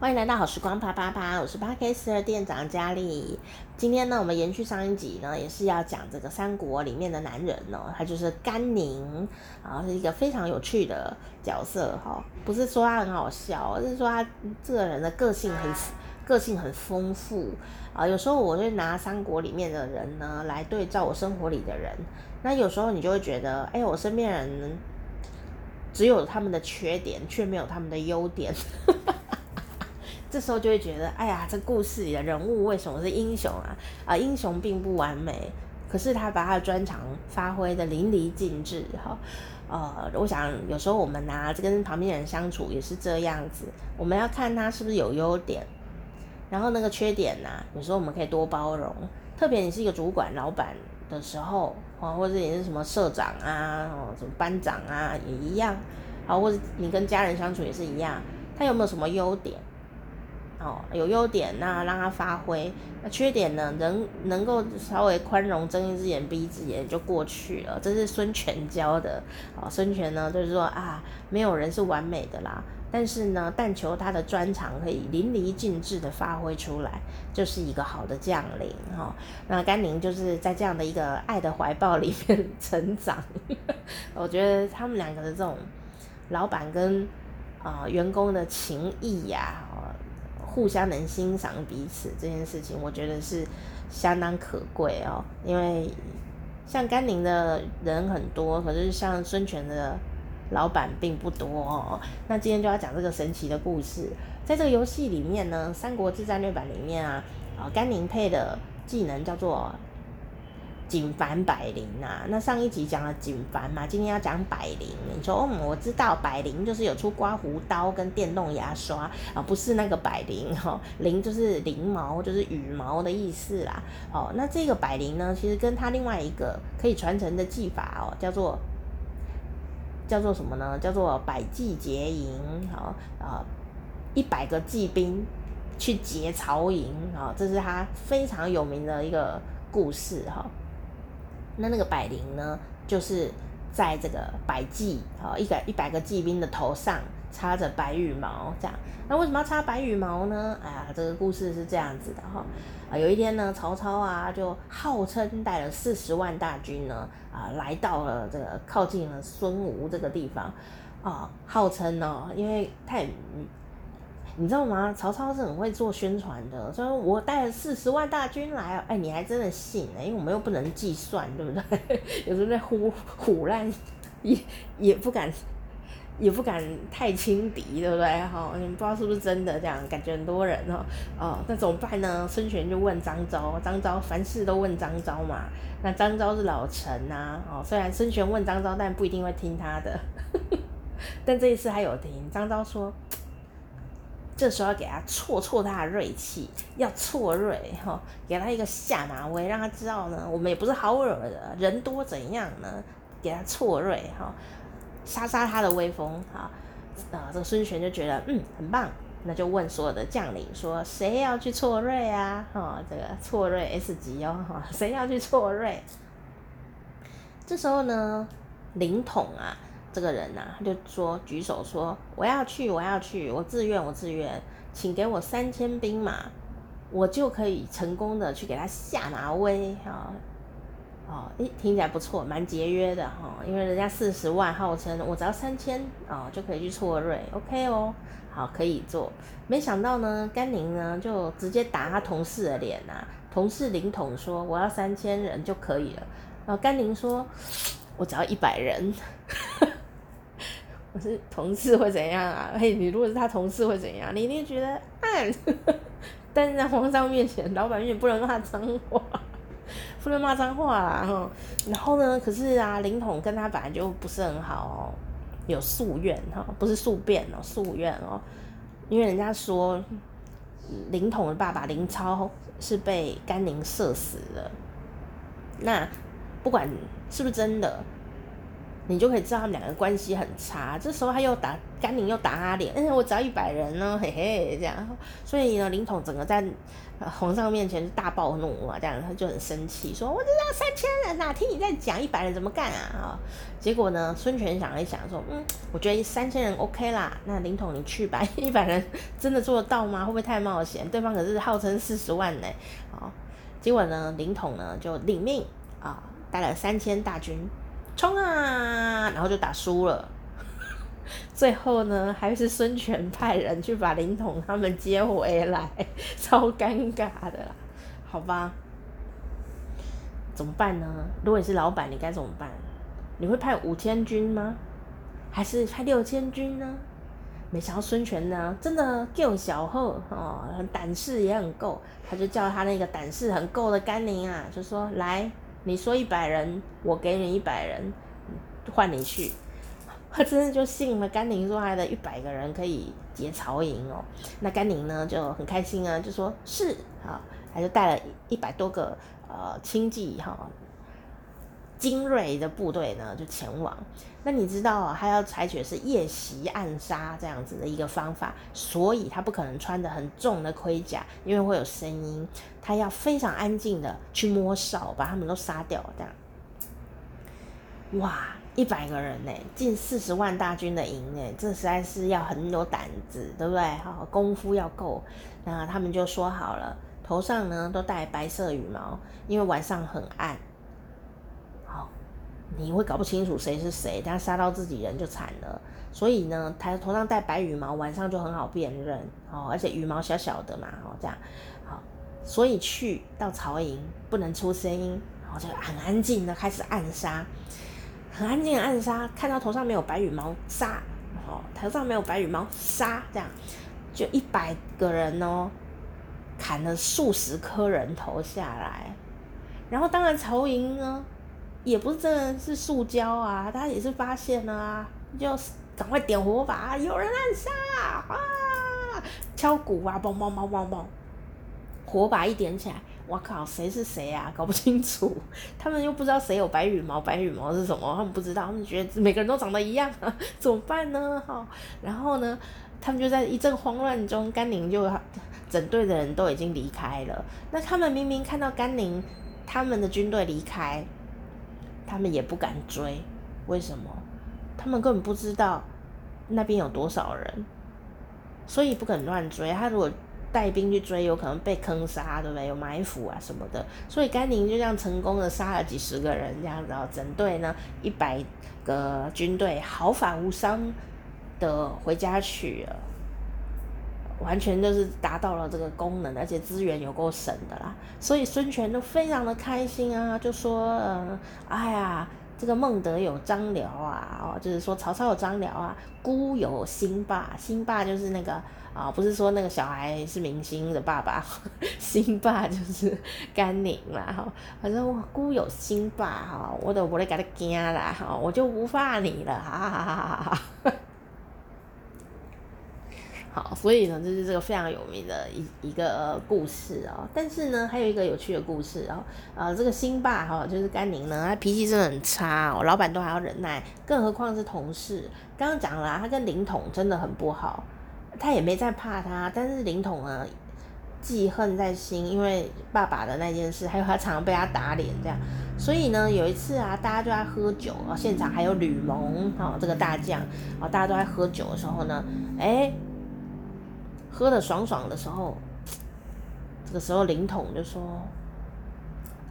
欢迎来到好时光啪啪啪，我是 Podcast 的店长佳丽。今天呢，我们延续上一集呢，也是要讲这个三国里面的男人哦，他就是甘宁，然后是一个非常有趣的角色哈。不是说他很好笑，而是说他这个人的个性很个性很丰富啊。有时候我会拿三国里面的人呢来对照我生活里的人，那有时候你就会觉得，哎，我身边人只有他们的缺点，却没有他们的优点。这时候就会觉得，哎呀，这故事里的人物为什么是英雄啊？啊，英雄并不完美，可是他把他的专长发挥的淋漓尽致，哈。呃，我想有时候我们拿跟旁边人相处也是这样子，我们要看他是不是有优点，然后那个缺点呢，有时候我们可以多包容。特别你是一个主管、老板的时候，啊，或者你是什么社长啊，哦，什么班长啊，也一样。好，或者你跟家人相处也是一样，他有没有什么优点？哦，有优点那让他发挥，那缺点呢，能能够稍微宽容，睁一只眼闭一只眼就过去了。这是孙权教的。哦，孙权呢就是说啊，没有人是完美的啦，但是呢，但求他的专长可以淋漓尽致的发挥出来，就是一个好的将领哈。那甘宁就是在这样的一个爱的怀抱里面 成长。我觉得他们两个的这种老板跟啊、员工的情谊呀、互相能欣赏彼此这件事情，我觉得是相当可贵哦。因为像甘宁的人很多，可是像孙权的老板并不多哦。那今天就要讲这个神奇的故事，在这个游戏里面呢，《三国志战略版》里面啊，啊甘宁配的技能叫做。锦帆百灵啊，那上一集讲了锦帆嘛，今天要讲百灵。你说，嗯，我知道百灵就是有出刮胡刀跟电动牙刷啊，不是那个百灵哈，灵就是翎毛，就是羽毛的意思啦。哦，那这个百灵呢，其实跟他另外一个可以传承的技法哦，叫做叫做什么呢？叫做百骑劫营。好啊，一百个骑兵去劫曹营啊，这是他非常有名的一个故事哈。那那个百灵呢，就是在这个百骑啊，一百一百个骑兵的头上插着白羽毛，这样。那为什么要插白羽毛呢？哎呀，这个故事是这样子的哈。啊，有一天呢，曹操啊，就号称带了四十万大军呢，啊，来到了这个靠近了孙吴这个地方，啊，号称呢，因为太。你知道吗？曹操是很会做宣传的，所以我带了四十万大军来，哎，你还真的信呢？因为我们又不能计算，对不对？有时候在唬唬烂，也也不敢，也不敢太轻敌，对不对？哈，你们不知道是不是真的这样，感觉很多人哦，哦，那怎么办呢？孙权就问张昭，张昭凡事都问张昭嘛。那张昭是老臣呐，哦，虽然孙权问张昭，但不一定会听他的，但这一次还有听。张昭说。这时候要给他挫挫他的锐气，要挫锐哈，给他一个下马威，让他知道呢，我们也不是好惹的，人多怎样呢？给他挫锐哈，杀杀他的威风哈。啊，这个孙权就觉得嗯很棒，那就问所有的将领说，谁要去挫锐啊？哈，这个挫锐 S 级哦，哈，谁要去挫锐？这时候呢，凌统啊。这个人呐、他就说举手说我要去，我要去，我自愿，我自愿，请给我三千兵马，我就可以成功的去给他下马威啊！哦，诶，听起来不错，蛮节约的哈、哦，因为人家四十万号称我只要三千啊就可以去挫锐，OK 哦，好可以做。没想到呢，甘宁呢就直接打他同事的脸呐、啊，同事凌统说我要三千人就可以了，然后甘宁说我只要一百人。我是同事会怎样啊？嘿，你如果是他同事会怎样？你一定觉得哎，但是在皇上面前、老板面前不能骂脏话，不能骂脏话啦哈。然后呢，可是啊，林统跟他本来就不是很好哦，有宿怨哈，不是宿便哦，宿怨哦。因为人家说林统的爸爸林超是被甘宁射死的，那不管是不是真的。你就可以知道他们两个关系很差。这时候他又打甘宁又打他脸，哎，我只要一百人呢，嘿嘿，这样。所以呢，凌统整个在皇上面前大暴怒啊，这样他就很生气，说：“我就要三千人呐、听你在讲一百人怎么干啊？”结果呢，孙权想了一想，说：“嗯，我觉得三千人 OK 啦，那凌统你去吧，一百人真的做得到吗？会不会太冒险？对方可是号称四十万呢。”啊，结果呢，凌统呢就领命啊，带了三千大军。冲啊！然后就打输了，最后呢，还是孙权派人去把凌统他们接回来，超尴尬的啦，好吧？怎么办呢？如果你是老板，你该怎么办？你会派五千军吗？还是派六千军呢？没想到孙权呢，真的够小厚哦，胆识也很够，他就叫他那个胆识很够的甘宁啊，就说来。你说一百人，我给你一百人，换你去。他真的就信了甘宁说他的一百个人可以劫曹营哦。那甘宁呢就很开心啊，就说是啊，他就带了一百多个呃亲戚哈。精锐的部队呢，就前往。那你知道啊，他要采取是夜袭暗杀这样子的一个方法，所以他不可能穿得很重的盔甲，因为会有声音。他要非常安静的去摸哨，把他们都杀掉。这样，哇，一百个人呢，近四十万大军的营呢，这实在是要很有胆子，对不对？好，功夫要够。那他们就说好了，头上呢都戴白色羽毛，因为晚上很暗。你会搞不清楚谁是谁，但杀到自己人就惨了。所以呢，他头上戴白羽毛，晚上就很好辨认哦，而且羽毛小小的嘛，哦，这样好，所以去到曹营不能出声音，然后就很安静的开始暗杀，很安静的暗杀，看到头上没有白羽毛杀，哦，头上没有白羽毛杀，这样就一百个人哦，砍了数十颗人头下来，然后当然曹营呢。也不是真的是塑胶啊，他也是发现了啊，就赶快点火把，有人暗杀啊，敲鼓啊，嘣嘣嘣嘣嘣，火把一点起来，我靠，谁是谁啊？搞不清楚，他们又不知道谁有白羽毛，白羽毛是什么？他们不知道，他们觉得每个人都长得一样啊，怎么办呢？哈，然后呢，他们就在一阵慌乱中，甘宁就整队的人都已经离开了。那他们明明看到甘宁他们的军队离开。他们也不敢追，为什么？他们根本不知道那边有多少人，所以不肯乱追。他如果带兵去追，有可能被坑杀，对不对？有埋伏啊什么的。所以甘宁就这样成功的杀了几十个人，这样子，然后整队呢一百个军队毫发无伤的回家去了。完全就是达到了这个功能，而且资源有够省的啦，所以孙权都非常的开心啊，就说，嗯，哎呀，这个孟德有张辽啊，哦，就是说曹操有张辽啊，孤有辛霸，辛霸就是那个啊，不是说那个小孩是明星的爸爸，辛霸就是甘宁啦，哈，反正我孤有辛霸哈，我都不会给他惊啦，哈，我就不怕你了，哈哈哈哈哈哈。好，所以呢，这是这个非常有名的一一个故事哦。但是呢，还有一个有趣的故事哦。呃，这个辛巴哈，就是甘宁呢，他脾气真的很差哦，老板都还要忍耐，更何况是同事。刚刚讲了，他跟林统真的很不好，他也没在怕他，但是林统呢，记恨在心，因为爸爸的那件事，还有他常常被他打脸这样。所以呢，有一次啊，大家就在喝酒啊，现场还有吕蒙哈，这个大将啊，大家都在喝酒的时候呢，哎。喝的爽爽的时候，这个时候凌统就说：“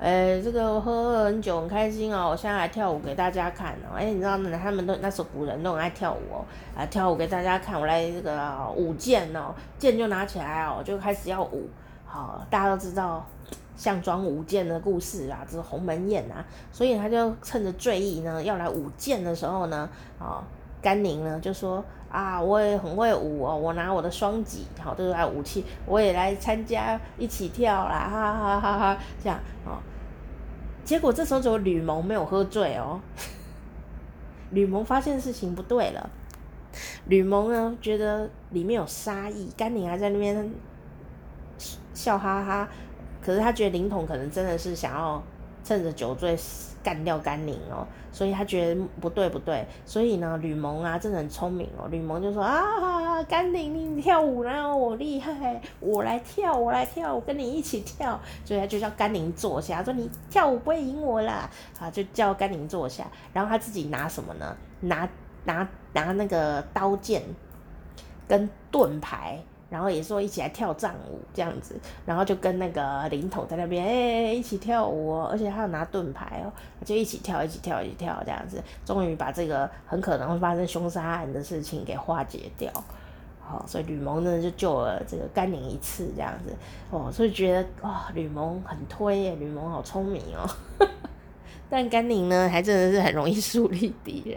哎、欸，这个我喝很久很开心哦，我现在来跳舞给大家看哦。哎、你知道他们都那时候古人都很爱跳舞哦，来跳舞给大家看。我来这个舞剑哦，剑就拿起来哦，就开始要舞。好，大家都知道项庄舞剑的故事啊，这是鸿门宴啊，所以他就趁着醉意呢，要来舞剑的时候呢，啊。”甘宁呢就说啊，我也很会舞哦，我拿我的双戟，好，都是来武器，我也来参加一起跳啦，哈哈哈哈！这样哦，结果这时候只有吕蒙没有喝醉哦，吕蒙发现事情不对了，吕蒙呢觉得里面有杀意，甘宁还在那边笑哈哈，可是他觉得林统可能真的是想要趁着酒醉。干掉甘宁哦，所以他觉得不对不对，所以呢，吕蒙啊真的很聪明哦，吕蒙就说啊，甘宁你跳舞然后我厉害，我来跳我来跳，我跟你一起跳，所以他就叫甘宁坐下，说你跳舞不会赢我啦，啊就叫甘宁坐下，然后他自己拿什么呢？拿拿拿那个刀剑跟盾牌。然后也说一起来跳战舞这样子，然后就跟那个凌统在那边，哎、一起跳舞哦，而且他有拿盾牌哦，就一起跳，一起跳，一起跳这样子，终于把这个很可能会发生凶杀案的事情给化解掉。好，所以吕蒙呢就救了这个甘宁一次这样子，哦，所以觉得哇，吕蒙很推耶，吕蒙好聪明哦。但甘宁呢，还真的是很容易树立敌人。